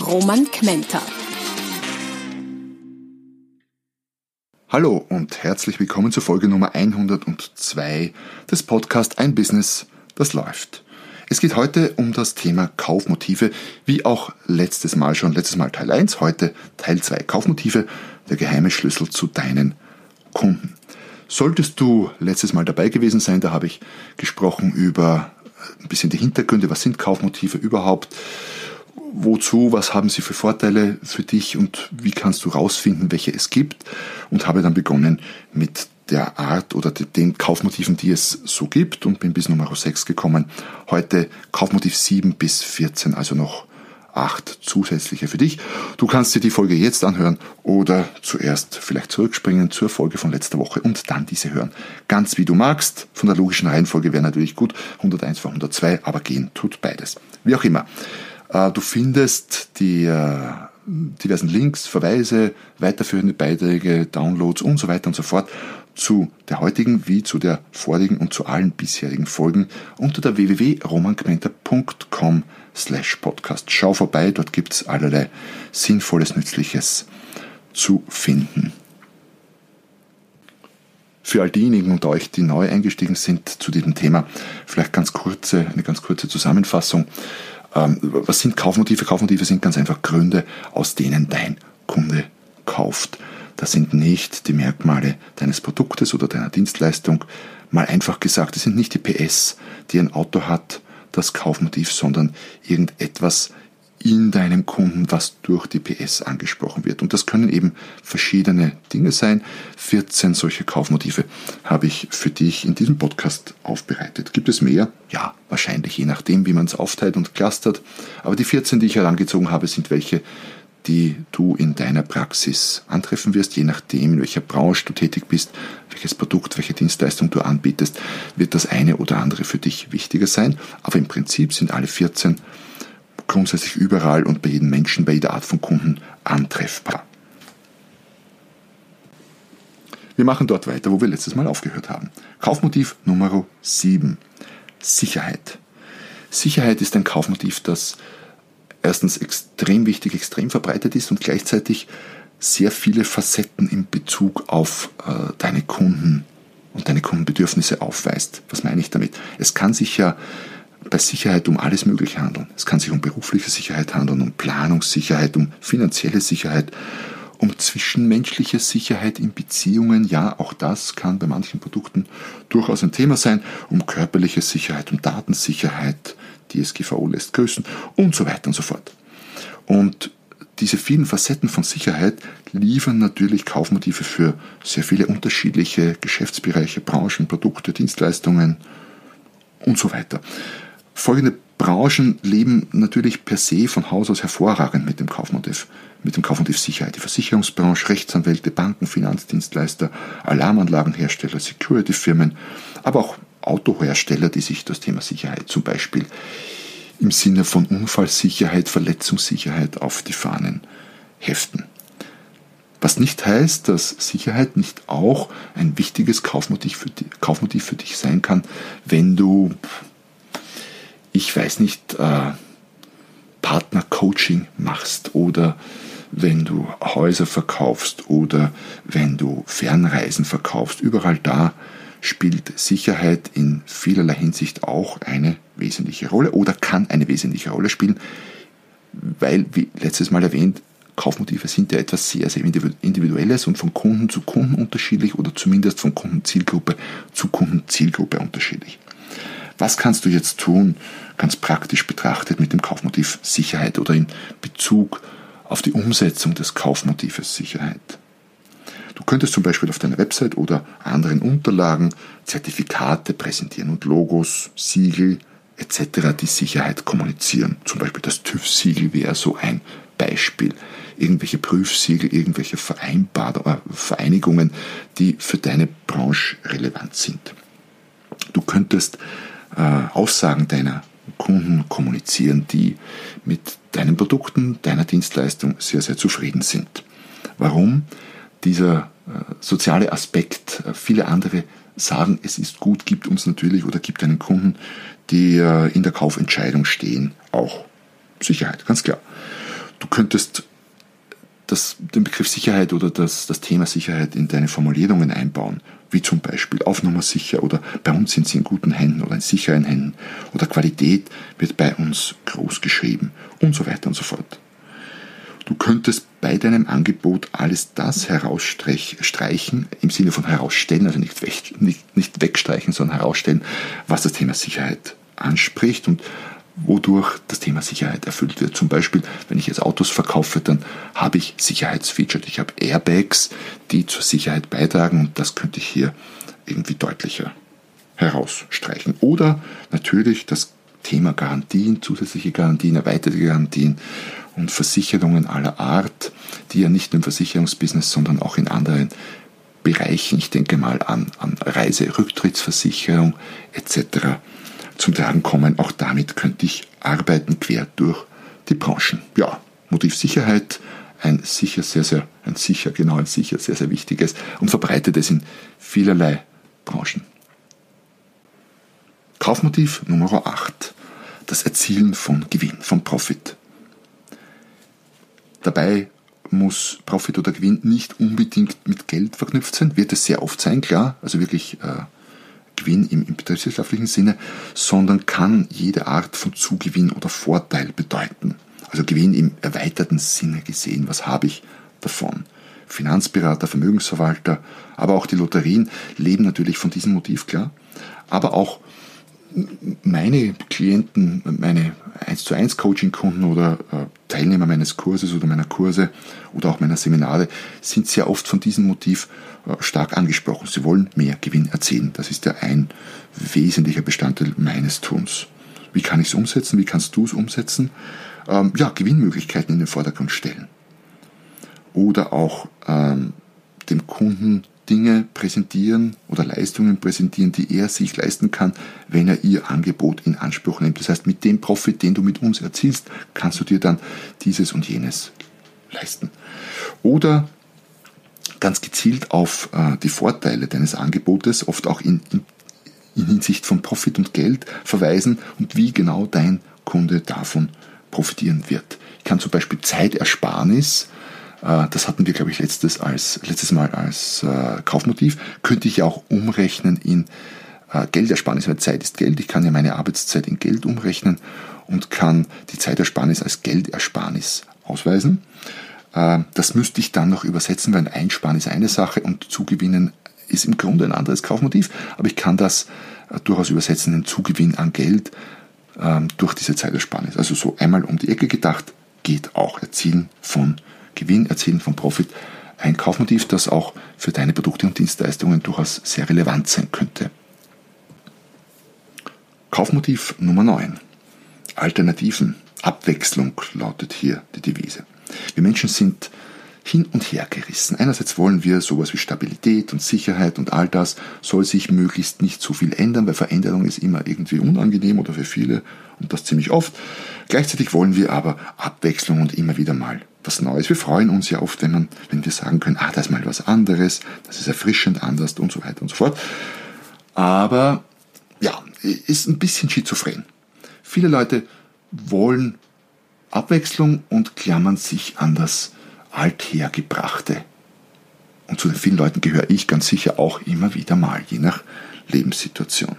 Roman Kmenter. Hallo und herzlich willkommen zur Folge Nummer 102 des Podcasts Ein Business, das läuft. Es geht heute um das Thema Kaufmotive, wie auch letztes Mal schon, letztes Mal Teil 1, heute Teil 2 Kaufmotive, der geheime Schlüssel zu deinen Kunden. Solltest du letztes Mal dabei gewesen sein, da habe ich gesprochen über ein bisschen die Hintergründe, was sind Kaufmotive überhaupt, wozu, was haben sie für Vorteile für dich und wie kannst du rausfinden, welche es gibt und habe dann begonnen mit der Art oder den Kaufmotiven, die es so gibt und bin bis Nummer 6 gekommen. Heute Kaufmotiv 7 bis 14, also noch acht zusätzliche für dich. Du kannst dir die Folge jetzt anhören oder zuerst vielleicht zurückspringen zur Folge von letzter Woche und dann diese hören. Ganz wie du magst. Von der logischen Reihenfolge wäre natürlich gut. 101 vor 102, aber gehen tut beides. Wie auch immer. Äh, du findest die äh, diversen Links, Verweise, weiterführende Beiträge, Downloads und so weiter und so fort zu der heutigen wie zu der vorigen und zu allen bisherigen Folgen unter der www.romangmenta.com slash podcast. Schau vorbei, dort gibt es allerlei Sinnvolles, Nützliches zu finden. Für all diejenigen unter euch, die neu eingestiegen sind zu diesem Thema, vielleicht ganz kurze, eine ganz kurze Zusammenfassung. Ähm, was sind Kaufmotive? Kaufmotive sind ganz einfach Gründe, aus denen dein Kunde kauft. Das sind nicht die Merkmale deines Produktes oder deiner Dienstleistung. Mal einfach gesagt, das sind nicht die PS, die ein Auto hat, das Kaufmotiv, sondern irgendetwas in deinem Kunden, was durch die PS angesprochen wird. Und das können eben verschiedene Dinge sein. 14 solche Kaufmotive habe ich für dich in diesem Podcast aufbereitet. Gibt es mehr? Ja, wahrscheinlich, je nachdem, wie man es aufteilt und clustert. Aber die 14, die ich herangezogen habe, sind welche, die du in deiner Praxis antreffen wirst, je nachdem, in welcher Branche du tätig bist, welches Produkt, welche Dienstleistung du anbietest, wird das eine oder andere für dich wichtiger sein. Aber im Prinzip sind alle 14 grundsätzlich überall und bei jedem Menschen, bei jeder Art von Kunden antreffbar. Wir machen dort weiter, wo wir letztes Mal aufgehört haben. Kaufmotiv Nummer 7. Sicherheit. Sicherheit ist ein Kaufmotiv, das erstens extrem wichtig, extrem verbreitet ist und gleichzeitig sehr viele Facetten in Bezug auf äh, deine Kunden und deine Kundenbedürfnisse aufweist. Was meine ich damit? Es kann sich ja bei Sicherheit um alles Mögliche handeln. Es kann sich um berufliche Sicherheit handeln, um Planungssicherheit, um finanzielle Sicherheit, um zwischenmenschliche Sicherheit in Beziehungen. Ja, auch das kann bei manchen Produkten durchaus ein Thema sein, um körperliche Sicherheit, um Datensicherheit, DSGVO lässt grüßen und so weiter und so fort. Und diese vielen Facetten von Sicherheit liefern natürlich Kaufmotive für sehr viele unterschiedliche Geschäftsbereiche, Branchen, Produkte, Dienstleistungen und so weiter. Folgende Branchen leben natürlich per se von Haus aus hervorragend mit dem Kaufmotiv, mit dem Kaufmotiv Sicherheit. Die Versicherungsbranche, Rechtsanwälte, Banken, Finanzdienstleister, Alarmanlagenhersteller, Security-Firmen, aber auch Autohersteller, die sich das Thema Sicherheit zum Beispiel im Sinne von Unfallsicherheit, Verletzungssicherheit auf die Fahnen heften. Was nicht heißt, dass Sicherheit nicht auch ein wichtiges Kaufmotiv für, Kaufmotiv für dich sein kann, wenn du ich weiß nicht, äh, Partnercoaching machst oder wenn du Häuser verkaufst oder wenn du Fernreisen verkaufst. Überall da spielt Sicherheit in vielerlei Hinsicht auch eine wesentliche Rolle oder kann eine wesentliche Rolle spielen, weil, wie letztes Mal erwähnt, Kaufmotive sind ja etwas sehr, sehr Individuelles und von Kunden zu Kunden unterschiedlich oder zumindest von Kundenzielgruppe zu Kundenzielgruppe unterschiedlich. Was kannst du jetzt tun, ganz praktisch betrachtet, mit dem Kaufmotiv Sicherheit oder in Bezug auf die Umsetzung des Kaufmotives Sicherheit? Du könntest zum Beispiel auf deiner Website oder anderen Unterlagen Zertifikate präsentieren und Logos, Siegel, etc. die Sicherheit kommunizieren. Zum Beispiel das TÜV-Siegel wäre so ein Beispiel. Irgendwelche Prüfsiegel, irgendwelche äh, Vereinigungen, die für deine Branche relevant sind. Du könntest Aussagen deiner Kunden kommunizieren, die mit deinen Produkten, deiner Dienstleistung sehr, sehr zufrieden sind. Warum? Dieser äh, soziale Aspekt, äh, viele andere sagen, es ist gut, gibt uns natürlich oder gibt einen Kunden, die äh, in der Kaufentscheidung stehen, auch Sicherheit, ganz klar. Du könntest das, den Begriff Sicherheit oder das, das Thema Sicherheit in deine Formulierungen einbauen, wie zum Beispiel auf Nummer sicher oder bei uns sind sie in guten Händen oder in sicheren Händen oder Qualität wird bei uns groß geschrieben und so weiter und so fort. Du könntest bei deinem Angebot alles das herausstreichen, im Sinne von herausstellen, also nicht, weg, nicht, nicht wegstreichen, sondern herausstellen, was das Thema Sicherheit anspricht und wodurch das Thema Sicherheit erfüllt wird. Zum Beispiel, wenn ich jetzt Autos verkaufe, dann habe ich Sicherheitsfeatures. Ich habe Airbags, die zur Sicherheit beitragen und das könnte ich hier irgendwie deutlicher herausstreichen. Oder natürlich das Thema Garantien, zusätzliche Garantien, erweiterte Garantien und Versicherungen aller Art, die ja nicht nur im Versicherungsbusiness, sondern auch in anderen Bereichen, ich denke mal an, an Reiserücktrittsversicherung etc. zum Tragen kommen. Auch damit könnte ich arbeiten quer durch die Branchen. Ja, Motiv Sicherheit, ein sicher sehr, sehr, ein sicher, genau ein sicher sehr, sehr wichtiges und verbreitetes in vielerlei Branchen. Kaufmotiv Nummer 8. Das Erzielen von Gewinn, von Profit. Dabei muss Profit oder Gewinn nicht unbedingt mit Geld verknüpft sein, wird es sehr oft sein, klar, also wirklich äh, Gewinn im, im betriebswirtschaftlichen Sinne, sondern kann jede Art von Zugewinn oder Vorteil bedeuten. Also Gewinn im erweiterten Sinne gesehen, was habe ich davon? Finanzberater, Vermögensverwalter, aber auch die Lotterien leben natürlich von diesem Motiv, klar. Aber auch meine Klienten, meine 1 zu 1 Coaching-Kunden oder äh, Teilnehmer meines Kurses oder meiner Kurse oder auch meiner Seminare sind sehr oft von diesem Motiv äh, stark angesprochen. Sie wollen mehr Gewinn erzielen. Das ist ja ein wesentlicher Bestandteil meines Tuns. Wie kann ich es umsetzen? Wie kannst du es umsetzen? Ähm, ja, Gewinnmöglichkeiten in den Vordergrund stellen. Oder auch ähm, dem Kunden Dinge präsentieren oder Leistungen präsentieren, die er sich leisten kann, wenn er ihr Angebot in Anspruch nimmt. Das heißt, mit dem Profit, den du mit uns erzielst, kannst du dir dann dieses und jenes leisten. Oder ganz gezielt auf äh, die Vorteile deines Angebotes, oft auch in, in, in Hinsicht von Profit und Geld verweisen und wie genau dein Kunde davon profitieren wird. Ich kann zum Beispiel Zeitersparnis das hatten wir, glaube ich, letztes, als, letztes Mal als äh, Kaufmotiv, könnte ich auch umrechnen in äh, Geldersparnis, weil Zeit ist Geld. Ich kann ja meine Arbeitszeit in Geld umrechnen und kann die Zeitersparnis als Geldersparnis ausweisen. Äh, das müsste ich dann noch übersetzen, weil Einsparen ist eine Sache und Zugewinnen ist im Grunde ein anderes Kaufmotiv, aber ich kann das äh, durchaus übersetzen, den Zugewinn an Geld ähm, durch diese Zeitersparnis. Also so einmal um die Ecke gedacht, geht auch Erzielen von Gewinn erzielen von Profit ein Kaufmotiv, das auch für deine Produkte und Dienstleistungen durchaus sehr relevant sein könnte. Kaufmotiv Nummer 9. Alternativen. Abwechslung lautet hier die Devise. Wir Menschen sind hin und her gerissen. Einerseits wollen wir sowas wie Stabilität und Sicherheit und all das soll sich möglichst nicht so viel ändern, weil Veränderung ist immer irgendwie unangenehm oder für viele und das ziemlich oft. Gleichzeitig wollen wir aber Abwechslung und immer wieder mal was Neues. Wir freuen uns ja oft, wenn, man, wenn wir sagen können, ah, da ist mal was anderes, das ist erfrischend anders und so weiter und so fort. Aber ja, ist ein bisschen schizophren. Viele Leute wollen Abwechslung und klammern sich an das Althergebrachte. Und zu den vielen Leuten gehöre ich ganz sicher auch immer wieder mal, je nach Lebenssituation.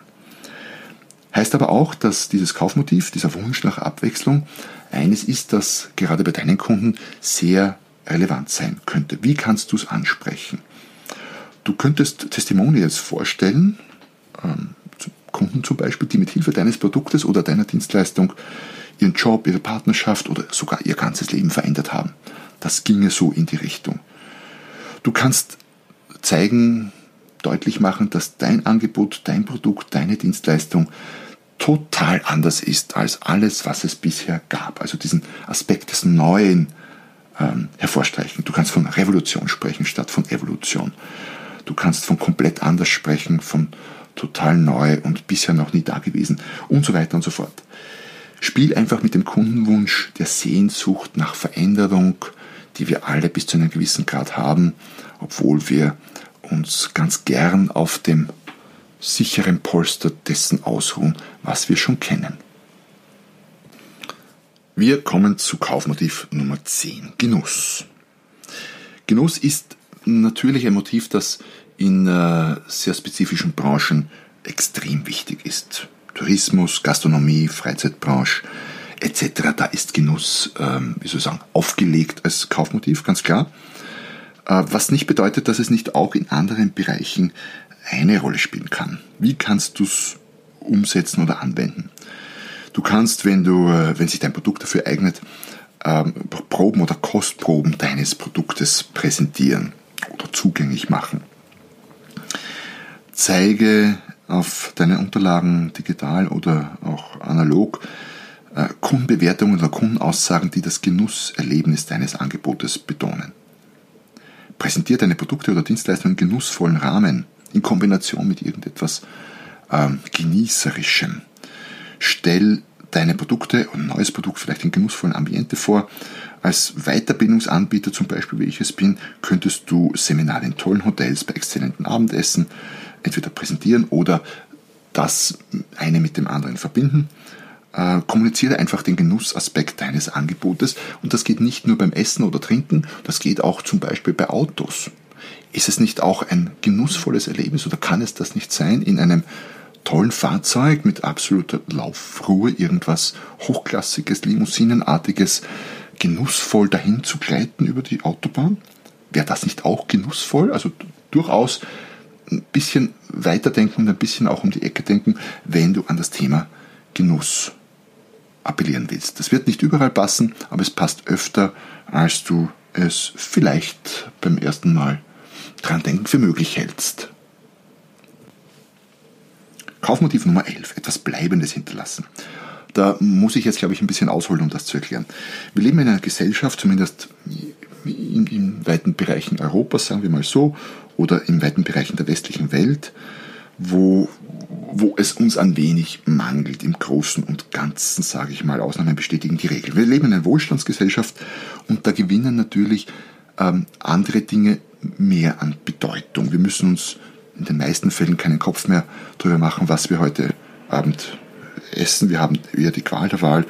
Heißt aber auch, dass dieses Kaufmotiv, dieser Wunsch nach Abwechslung, eines ist, das gerade bei deinen Kunden sehr relevant sein könnte. Wie kannst du es ansprechen? Du könntest Testimonials vorstellen, ähm, Kunden zum Beispiel, die mit Hilfe deines Produktes oder deiner Dienstleistung ihren Job, ihre Partnerschaft oder sogar ihr ganzes Leben verändert haben. Das ginge so in die Richtung. Du kannst zeigen, deutlich machen, dass dein Angebot, dein Produkt, deine Dienstleistung total anders ist als alles, was es bisher gab. Also diesen Aspekt des Neuen ähm, hervorstreichen. Du kannst von Revolution sprechen statt von Evolution. Du kannst von komplett anders sprechen, von total neu und bisher noch nie dagewesen und so weiter und so fort. Spiel einfach mit dem Kundenwunsch der Sehnsucht nach Veränderung, die wir alle bis zu einem gewissen Grad haben, obwohl wir uns ganz gern auf dem sicheren Polster dessen ausruhen, was wir schon kennen. Wir kommen zu Kaufmotiv Nummer 10, Genuss. Genuss ist natürlich ein Motiv, das in äh, sehr spezifischen Branchen extrem wichtig ist. Tourismus, Gastronomie, Freizeitbranche etc. Da ist Genuss, ähm, wie soll ich sagen, aufgelegt als Kaufmotiv, ganz klar. Äh, was nicht bedeutet, dass es nicht auch in anderen Bereichen eine Rolle spielen kann. Wie kannst du es umsetzen oder anwenden? Du kannst, wenn du, äh, wenn sich dein Produkt dafür eignet, ähm, Proben oder Kostproben deines Produktes präsentieren oder zugänglich machen. Zeige auf deinen Unterlagen digital oder auch analog äh, Kundenbewertungen oder Kundenaussagen, die das Genusserlebnis deines Angebotes betonen. Präsentiere deine Produkte oder Dienstleistungen in genussvollen Rahmen in Kombination mit irgendetwas ähm, Genießerischem. Stell deine Produkte und ein neues Produkt vielleicht in genussvollen Ambiente vor. Als Weiterbildungsanbieter, zum Beispiel wie ich es bin, könntest du Seminare in tollen Hotels bei exzellenten Abendessen entweder präsentieren oder das eine mit dem anderen verbinden. Äh, kommuniziere einfach den Genussaspekt deines Angebotes und das geht nicht nur beim Essen oder Trinken, das geht auch zum Beispiel bei Autos. Ist es nicht auch ein genussvolles Erlebnis oder kann es das nicht sein, in einem tollen Fahrzeug mit absoluter Laufruhe irgendwas hochklassiges, limousinenartiges, genussvoll dahin zu gleiten über die Autobahn? Wäre das nicht auch genussvoll? Also durchaus ein bisschen weiterdenken und ein bisschen auch um die Ecke denken, wenn du an das Thema Genuss appellieren willst. Das wird nicht überall passen, aber es passt öfter, als du es vielleicht beim ersten Mal dran denken für möglich hältst. Kaufmotiv Nummer 11, etwas Bleibendes hinterlassen. Da muss ich jetzt, glaube ich, ein bisschen ausholen, um das zu erklären. Wir leben in einer Gesellschaft, zumindest in, in weiten Bereichen Europas, sagen wir mal so, oder in weiten Bereichen der westlichen Welt, wo, wo es uns ein wenig mangelt. Im Großen und Ganzen, sage ich mal, Ausnahmen bestätigen die Regel. Wir leben in einer Wohlstandsgesellschaft und da gewinnen natürlich ähm, andere Dinge mehr an Bedeutung. Wir müssen uns in den meisten Fällen keinen Kopf mehr darüber machen, was wir heute Abend essen. Wir haben eher die Qual der Wahl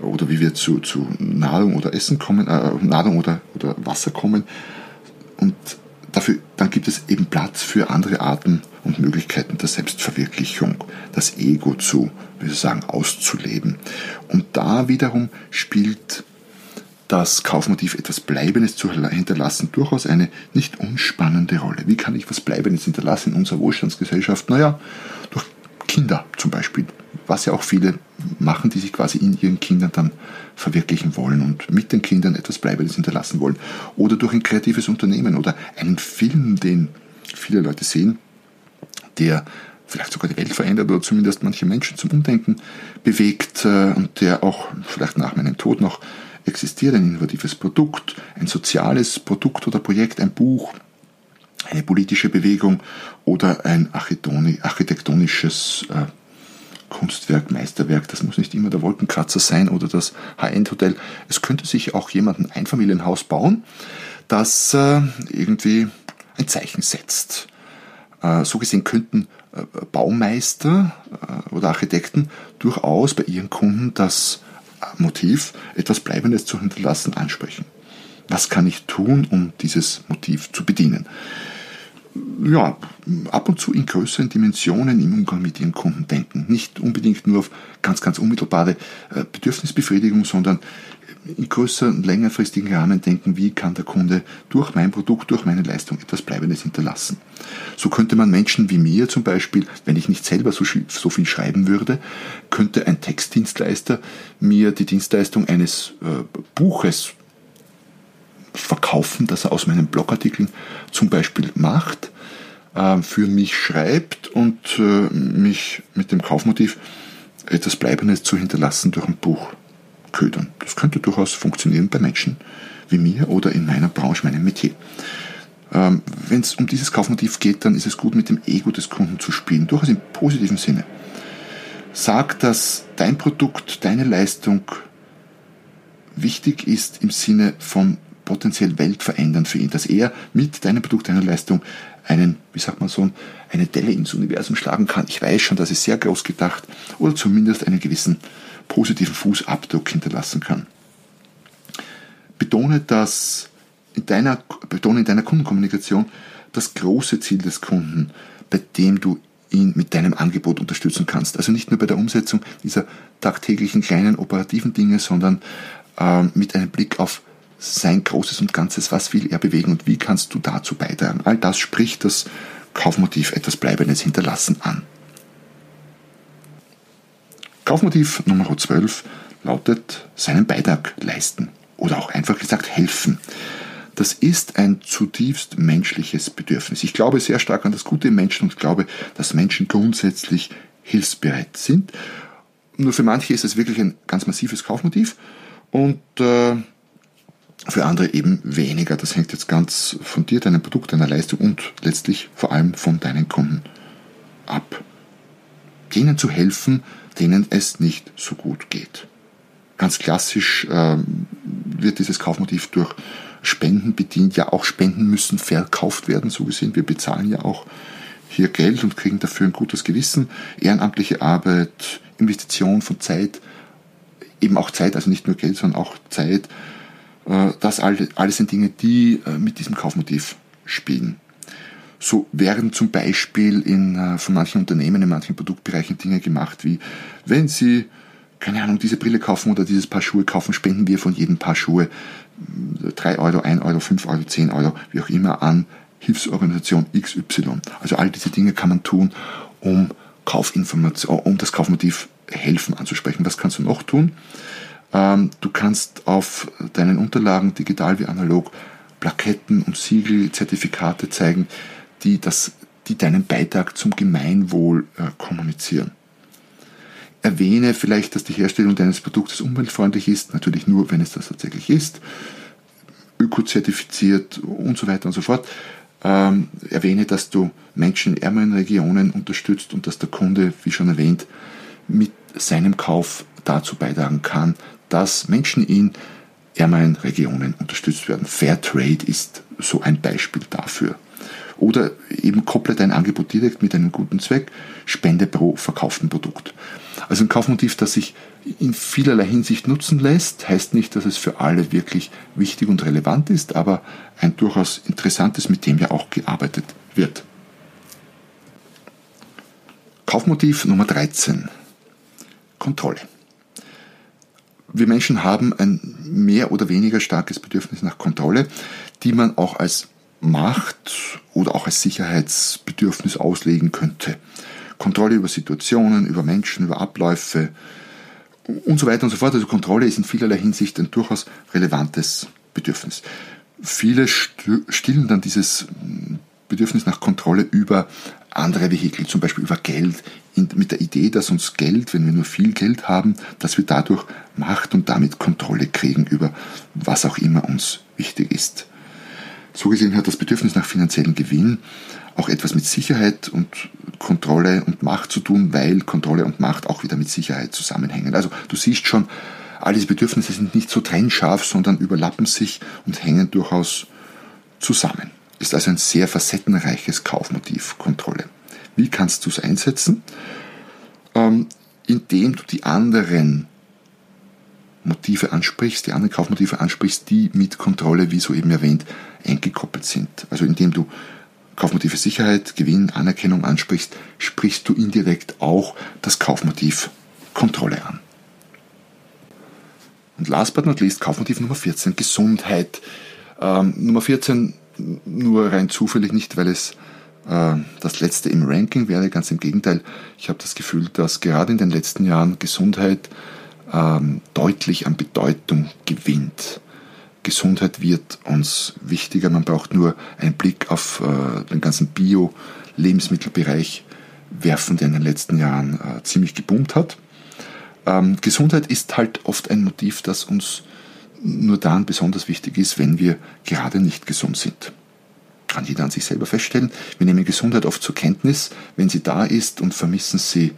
oder wie wir zu, zu Nahrung oder Essen kommen, äh, Nahrung oder, oder Wasser kommen. Und dafür, dann gibt es eben Platz für andere Arten und Möglichkeiten der Selbstverwirklichung, das Ego zu, wie ich sagen, auszuleben. Und da wiederum spielt das Kaufmotiv etwas Bleibendes zu hinterlassen durchaus eine nicht unspannende Rolle. Wie kann ich was Bleibendes hinterlassen in unserer Wohlstandsgesellschaft? Naja, durch Kinder zum Beispiel, was ja auch viele machen, die sich quasi in ihren Kindern dann verwirklichen wollen und mit den Kindern etwas Bleibendes hinterlassen wollen. Oder durch ein kreatives Unternehmen oder einen Film, den viele Leute sehen, der vielleicht sogar die Welt verändert oder zumindest manche Menschen zum Umdenken bewegt äh, und der auch vielleicht nach meinem Tod noch existiert ein innovatives Produkt, ein soziales Produkt oder Projekt, ein Buch, eine politische Bewegung oder ein architektonisches äh, Kunstwerk, Meisterwerk. Das muss nicht immer der Wolkenkratzer sein oder das High-End-Hotel. Es könnte sich auch jemand ein Einfamilienhaus bauen, das äh, irgendwie ein Zeichen setzt. Äh, so gesehen könnten Baumeister oder Architekten durchaus bei ihren Kunden das Motiv, etwas Bleibendes zu hinterlassen, ansprechen. Was kann ich tun, um dieses Motiv zu bedienen? Ja, ab und zu in größeren Dimensionen im Umgang mit Ihren Kunden denken. Nicht unbedingt nur auf ganz, ganz unmittelbare äh, Bedürfnisbefriedigung, sondern in größeren, längerfristigen Rahmen denken, wie kann der Kunde durch mein Produkt, durch meine Leistung etwas Bleibendes hinterlassen. So könnte man Menschen wie mir zum Beispiel, wenn ich nicht selber so, so viel schreiben würde, könnte ein Textdienstleister mir die Dienstleistung eines äh, Buches verkaufen, das er aus meinen Blogartikeln zum Beispiel macht, äh, für mich schreibt und äh, mich mit dem Kaufmotiv etwas Bleibendes zu hinterlassen durch ein Buch ködern. Das könnte durchaus funktionieren bei Menschen wie mir oder in meiner Branche, meinem Metier. Ähm, Wenn es um dieses Kaufmotiv geht, dann ist es gut, mit dem Ego des Kunden zu spielen, durchaus im positiven Sinne. Sag, dass dein Produkt, deine Leistung wichtig ist im Sinne von potenziell Welt verändern für ihn, dass er mit deinem Produkt, deiner Leistung einen, wie sagt man so, eine Delle ins Universum schlagen kann. Ich weiß schon, das ist sehr groß gedacht oder zumindest einen gewissen positiven Fußabdruck hinterlassen kann. Betone das in deiner, betone in deiner Kundenkommunikation das große Ziel des Kunden, bei dem du ihn mit deinem Angebot unterstützen kannst. Also nicht nur bei der Umsetzung dieser tagtäglichen kleinen operativen Dinge, sondern äh, mit einem Blick auf sein Großes und Ganzes, was will er bewegen und wie kannst du dazu beitragen. All das spricht das Kaufmotiv etwas Bleibendes hinterlassen an. Kaufmotiv Nummer 12 lautet seinen Beitrag leisten oder auch einfach gesagt helfen. Das ist ein zutiefst menschliches Bedürfnis. Ich glaube sehr stark an das Gute im Menschen und glaube, dass Menschen grundsätzlich hilfsbereit sind. Nur für manche ist es wirklich ein ganz massives Kaufmotiv und äh, für andere eben weniger. Das hängt jetzt ganz von dir, deinem Produkt, deiner Leistung und letztlich vor allem von deinen Kunden ab. Denen zu helfen, denen es nicht so gut geht. Ganz klassisch äh, wird dieses Kaufmotiv durch Spenden bedient. Ja, auch Spenden müssen verkauft werden, so gesehen. Wir bezahlen ja auch hier Geld und kriegen dafür ein gutes Gewissen. Ehrenamtliche Arbeit, Investition von Zeit, eben auch Zeit, also nicht nur Geld, sondern auch Zeit. Äh, das alles sind Dinge, die äh, mit diesem Kaufmotiv spielen. So werden zum Beispiel in, äh, von manchen Unternehmen in manchen Produktbereichen Dinge gemacht, wie wenn Sie, keine Ahnung, diese Brille kaufen oder dieses Paar Schuhe kaufen, spenden wir von jedem Paar Schuhe 3 Euro, 1 Euro, 5 Euro, 10 Euro, wie auch immer, an Hilfsorganisation XY. Also all diese Dinge kann man tun, um Kaufinformation, um das Kaufmotiv helfen anzusprechen. Was kannst du noch tun? Ähm, du kannst auf deinen Unterlagen, digital wie analog, Plaketten und Siegel, Zertifikate zeigen, die, das, die deinen Beitrag zum Gemeinwohl äh, kommunizieren. Erwähne vielleicht, dass die Herstellung deines Produktes umweltfreundlich ist, natürlich nur, wenn es das tatsächlich ist, ökozertifiziert und so weiter und so fort. Ähm, erwähne, dass du Menschen in ärmeren Regionen unterstützt und dass der Kunde, wie schon erwähnt, mit seinem Kauf dazu beitragen kann, dass Menschen in ärmeren Regionen unterstützt werden. Fair Trade ist so ein Beispiel dafür. Oder eben kopple dein Angebot direkt mit einem guten Zweck, Spende pro verkauften Produkt. Also ein Kaufmotiv, das sich in vielerlei Hinsicht nutzen lässt, heißt nicht, dass es für alle wirklich wichtig und relevant ist, aber ein durchaus interessantes, mit dem ja auch gearbeitet wird. Kaufmotiv Nummer 13. Kontrolle. Wir Menschen haben ein mehr oder weniger starkes Bedürfnis nach Kontrolle, die man auch als Macht oder auch als Sicherheitsbedürfnis auslegen könnte. Kontrolle über Situationen, über Menschen, über Abläufe und so weiter und so fort. Also Kontrolle ist in vielerlei Hinsicht ein durchaus relevantes Bedürfnis. Viele stillen dann dieses Bedürfnis nach Kontrolle über andere Vehikel, zum Beispiel über Geld, mit der Idee, dass uns Geld, wenn wir nur viel Geld haben, dass wir dadurch Macht und damit Kontrolle kriegen über was auch immer uns wichtig ist. So gesehen hat das Bedürfnis nach finanziellen Gewinn auch etwas mit Sicherheit und Kontrolle und Macht zu tun, weil Kontrolle und Macht auch wieder mit Sicherheit zusammenhängen. Also du siehst schon, all diese Bedürfnisse sind nicht so trennscharf, sondern überlappen sich und hängen durchaus zusammen. Ist also ein sehr facettenreiches Kaufmotiv, Kontrolle. Wie kannst du es einsetzen? Ähm, indem du die anderen Motive ansprichst, die anderen Kaufmotive ansprichst, die mit Kontrolle, wie soeben erwähnt, eingekoppelt sind. Also indem du Kaufmotive Sicherheit, Gewinn, Anerkennung ansprichst, sprichst du indirekt auch das Kaufmotiv Kontrolle an. Und last but not least Kaufmotiv Nummer 14, Gesundheit. Ähm, Nummer 14 nur rein zufällig nicht, weil es äh, das letzte im Ranking wäre, ganz im Gegenteil. Ich habe das Gefühl, dass gerade in den letzten Jahren Gesundheit ähm, deutlich an Bedeutung gewinnt. Gesundheit wird uns wichtiger. Man braucht nur einen Blick auf äh, den ganzen Bio-Lebensmittelbereich werfen, der in den letzten Jahren äh, ziemlich geboomt hat. Ähm, Gesundheit ist halt oft ein Motiv, das uns nur dann besonders wichtig ist, wenn wir gerade nicht gesund sind. Kann jeder an sich selber feststellen. Wir nehmen Gesundheit oft zur Kenntnis, wenn sie da ist und vermissen sie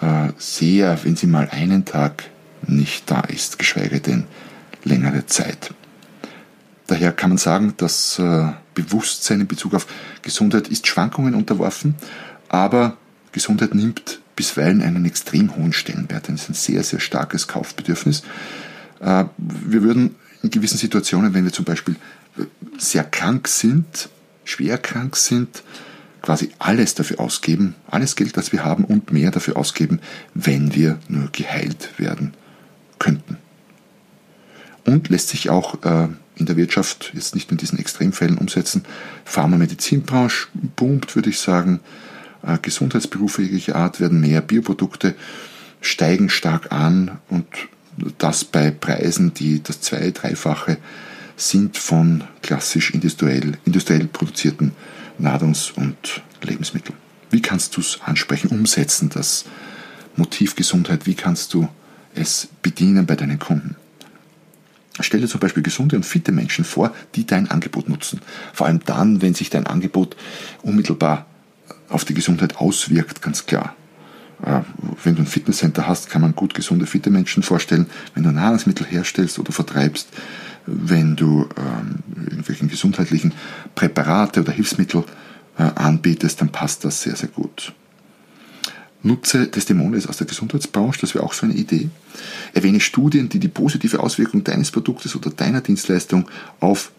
äh, sehr, wenn sie mal einen Tag nicht da ist, geschweige denn längere Zeit. Daher kann man sagen, das äh, Bewusstsein in Bezug auf Gesundheit ist Schwankungen unterworfen, aber Gesundheit nimmt bisweilen einen extrem hohen Stellenwert. Das ist ein sehr, sehr starkes Kaufbedürfnis. Äh, wir würden in gewissen Situationen, wenn wir zum Beispiel sehr krank sind, schwer krank sind, quasi alles dafür ausgeben, alles Geld, das wir haben und mehr dafür ausgeben, wenn wir nur geheilt werden könnten. Und lässt sich auch äh, in der Wirtschaft jetzt nicht in diesen Extremfällen umsetzen. Pharma-Medizinbranche boomt, würde ich sagen. Äh, Gesundheitsberufe jeglicher Art werden mehr. Bioprodukte steigen stark an und das bei Preisen, die das zwei-, dreifache sind von klassisch industriell, industriell produzierten Nahrungs- und Lebensmitteln. Wie kannst du es ansprechen, umsetzen, das Motiv Gesundheit? Wie kannst du es bedienen bei deinen Kunden? Stell dir zum Beispiel gesunde und fitte Menschen vor, die dein Angebot nutzen. Vor allem dann, wenn sich dein Angebot unmittelbar auf die Gesundheit auswirkt, ganz klar. Äh, wenn du ein Fitnesscenter hast, kann man gut gesunde, fitte Menschen vorstellen. Wenn du Nahrungsmittel herstellst oder vertreibst, wenn du ähm, irgendwelchen gesundheitlichen Präparate oder Hilfsmittel äh, anbietest, dann passt das sehr, sehr gut. Nutze Testimonials aus der Gesundheitsbranche, das wäre auch so eine Idee. Erwähne Studien, die die positive Auswirkung deines Produktes oder deiner Dienstleistung auf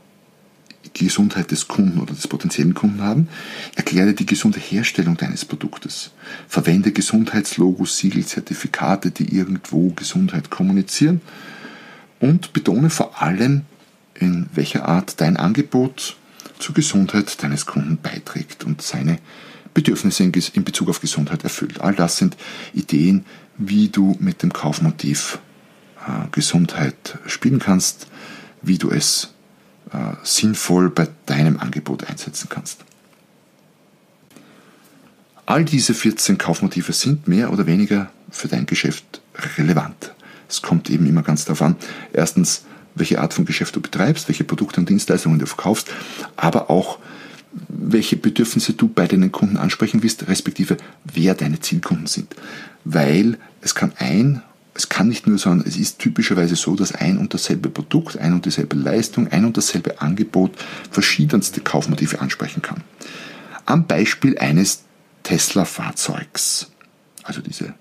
die Gesundheit des Kunden oder des potenziellen Kunden haben. Erkläre die gesunde Herstellung deines Produktes. Verwende Gesundheitslogos, Siegel, Zertifikate, die irgendwo Gesundheit kommunizieren. Und betone vor allem, in welcher Art dein Angebot zur Gesundheit deines Kunden beiträgt und seine Bedürfnisse in Bezug auf Gesundheit erfüllt. All das sind Ideen, wie du mit dem Kaufmotiv äh, Gesundheit spielen kannst, wie du es äh, sinnvoll bei deinem Angebot einsetzen kannst. All diese 14 Kaufmotive sind mehr oder weniger für dein Geschäft relevant. Es kommt eben immer ganz darauf an, erstens, welche Art von Geschäft du betreibst, welche Produkte und Dienstleistungen du verkaufst, aber auch welche Bedürfnisse du bei deinen Kunden ansprechen willst, respektive wer deine Zielkunden sind. Weil es kann ein, es kann nicht nur sein, es ist typischerweise so, dass ein und dasselbe Produkt, ein und dieselbe Leistung, ein und dasselbe Angebot verschiedenste Kaufmotive ansprechen kann. Am Beispiel eines Tesla-Fahrzeugs, also diese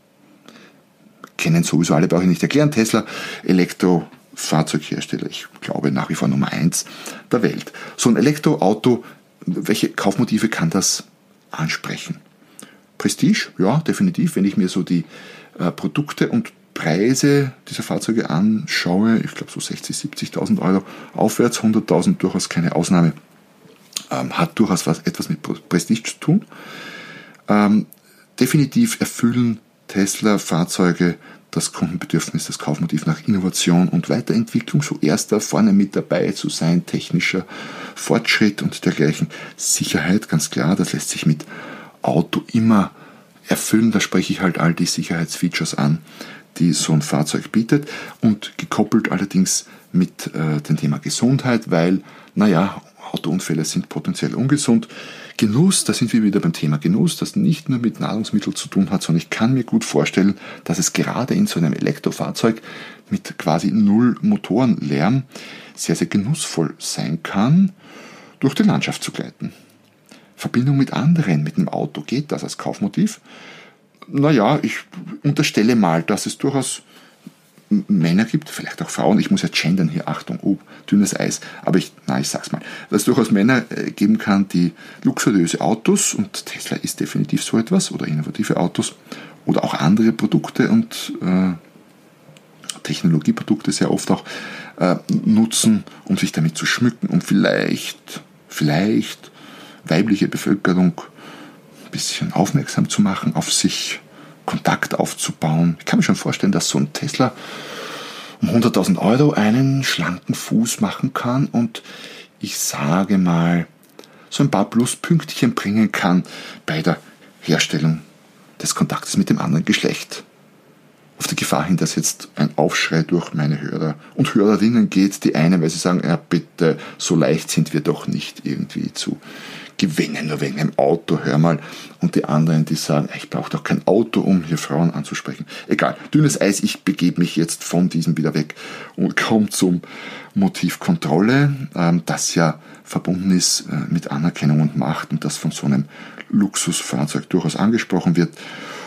kennen sowieso alle, brauche ich nicht erklären, Tesla Elektrofahrzeughersteller, ich glaube nach wie vor Nummer eins der Welt. So ein Elektroauto welche Kaufmotive kann das ansprechen? Prestige, ja, definitiv. Wenn ich mir so die äh, Produkte und Preise dieser Fahrzeuge anschaue, ich glaube so 60.000, 70.000 Euro aufwärts, 100.000 durchaus keine Ausnahme, ähm, hat durchaus was, etwas mit Prestige zu tun. Ähm, definitiv erfüllen Tesla-Fahrzeuge das Kundenbedürfnis, das Kaufmotiv nach Innovation und Weiterentwicklung, so erster vorne mit dabei zu sein, technischer Fortschritt und dergleichen. Sicherheit, ganz klar, das lässt sich mit Auto immer erfüllen. Da spreche ich halt all die Sicherheitsfeatures an, die so ein Fahrzeug bietet und gekoppelt allerdings mit äh, dem Thema Gesundheit, weil, naja, Autounfälle sind potenziell ungesund. Genuss, da sind wir wieder beim Thema Genuss, das nicht nur mit Nahrungsmitteln zu tun hat, sondern ich kann mir gut vorstellen, dass es gerade in so einem Elektrofahrzeug mit quasi null Motorenlärm sehr, sehr genussvoll sein kann, durch die Landschaft zu gleiten. Verbindung mit anderen, mit einem Auto, geht das als Kaufmotiv? Naja, ich unterstelle mal, dass es durchaus Männer gibt, vielleicht auch Frauen, ich muss ja gendern hier, Achtung, oh, dünnes Eis, aber ich, na, ich sag's mal, dass es durchaus Männer äh, geben kann, die luxuriöse Autos, und Tesla ist definitiv so etwas, oder innovative Autos, oder auch andere Produkte und äh, Technologieprodukte sehr oft auch äh, nutzen, um sich damit zu schmücken, um vielleicht, vielleicht weibliche Bevölkerung ein bisschen aufmerksam zu machen auf sich, Kontakt aufzubauen. Ich kann mir schon vorstellen, dass so ein Tesla um 100.000 Euro einen schlanken Fuß machen kann und ich sage mal, so ein paar Pluspünktchen bringen kann bei der Herstellung des Kontaktes mit dem anderen Geschlecht. auf die Gefahr hin, dass jetzt ein Aufschrei durch meine Hörer und Hörerinnen geht. Die einen, weil sie sagen, ja bitte, so leicht sind wir doch nicht irgendwie zu gewinnen, nur wegen einem Auto, hör mal. Und die anderen, die sagen, ich brauche doch kein Auto, um hier Frauen anzusprechen. Egal, dünnes Eis, ich begebe mich jetzt von diesem wieder weg und komme zum Motiv Kontrolle, ähm, das ja verbunden ist äh, mit Anerkennung und Macht und das von so einem Luxusfahrzeug durchaus angesprochen wird.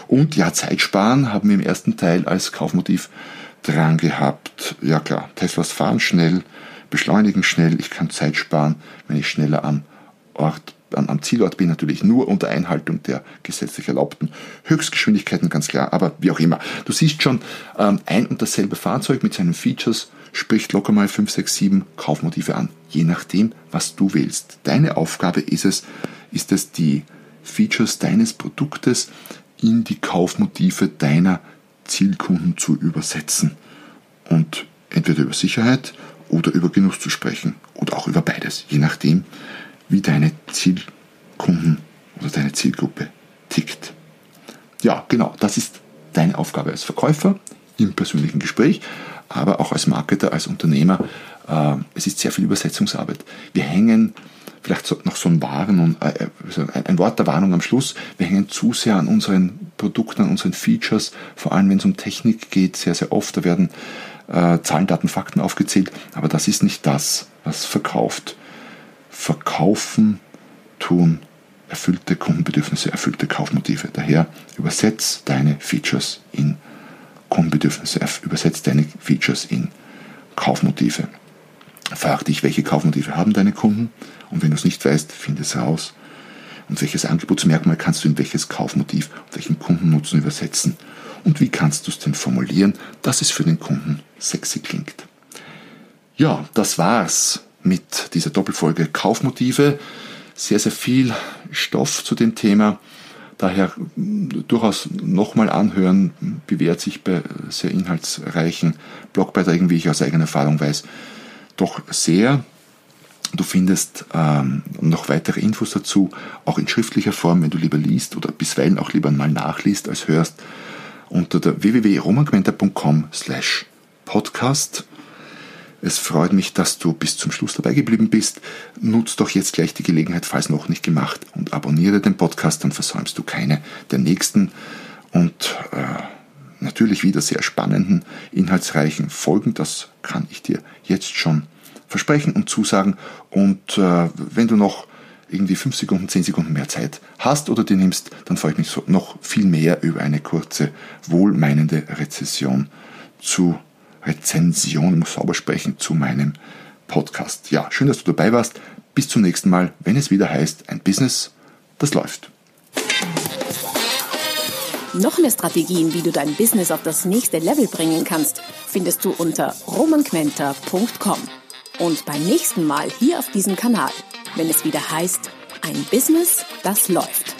Und ja, Zeitsparen haben wir im ersten Teil als Kaufmotiv dran gehabt. Ja klar, Teslas fahren schnell, beschleunigen schnell, ich kann Zeit sparen, wenn ich schneller am Ort am Zielort bin, natürlich nur unter Einhaltung der gesetzlich erlaubten Höchstgeschwindigkeiten, ganz klar, aber wie auch immer. Du siehst schon, ähm, ein und dasselbe Fahrzeug mit seinen Features spricht locker mal 5, 6, 7 Kaufmotive an, je nachdem, was du willst. Deine Aufgabe ist es, ist es die Features deines Produktes in die Kaufmotive deiner Zielkunden zu übersetzen und entweder über Sicherheit oder über Genuss zu sprechen oder auch über beides, je nachdem, wie deine Zielkunden oder deine Zielgruppe tickt. Ja, genau, das ist deine Aufgabe als Verkäufer im persönlichen Gespräch, aber auch als Marketer, als Unternehmer. Äh, es ist sehr viel Übersetzungsarbeit. Wir hängen vielleicht noch so ein Waren und äh, ein Wort der Warnung am Schluss. Wir hängen zu sehr an unseren Produkten, an unseren Features, vor allem wenn es um Technik geht, sehr, sehr oft. Da werden äh, Zahlen, Daten, Fakten aufgezählt, aber das ist nicht das, was verkauft. Verkaufen tun erfüllte Kundenbedürfnisse, erfüllte Kaufmotive. Daher übersetz deine Features in Kundenbedürfnisse, übersetz deine Features in Kaufmotive. Frag dich, welche Kaufmotive haben deine Kunden und wenn du es nicht weißt, finde es raus. Und welches Angebotsmerkmal kannst du in welches Kaufmotiv, welchen Kundennutzen übersetzen? Und wie kannst du es denn formulieren, dass es für den Kunden sexy klingt? Ja, das war's mit dieser Doppelfolge Kaufmotive. Sehr, sehr viel Stoff zu dem Thema. Daher durchaus nochmal anhören, bewährt sich bei sehr inhaltsreichen Blogbeiträgen, wie ich aus eigener Erfahrung weiß, doch sehr. Du findest ähm, noch weitere Infos dazu, auch in schriftlicher Form, wenn du lieber liest oder bisweilen auch lieber mal nachliest als hörst, unter der www.romangmenta.com slash podcast. Es freut mich, dass du bis zum Schluss dabei geblieben bist. Nutz doch jetzt gleich die Gelegenheit, falls noch nicht gemacht, und abonniere den Podcast, dann versäumst du keine der nächsten und äh, natürlich wieder sehr spannenden, inhaltsreichen Folgen. Das kann ich dir jetzt schon versprechen und zusagen. Und äh, wenn du noch irgendwie fünf Sekunden, zehn Sekunden mehr Zeit hast oder dir nimmst, dann freue ich mich so noch viel mehr über eine kurze, wohlmeinende Rezession zu Rezension, ich muss sauber sprechen, zu meinem Podcast. Ja, schön, dass du dabei warst. Bis zum nächsten Mal, wenn es wieder heißt, ein Business, das läuft. Noch mehr Strategien, wie du dein Business auf das nächste Level bringen kannst, findest du unter romanquenter.com. Und beim nächsten Mal hier auf diesem Kanal, wenn es wieder heißt, ein Business, das läuft.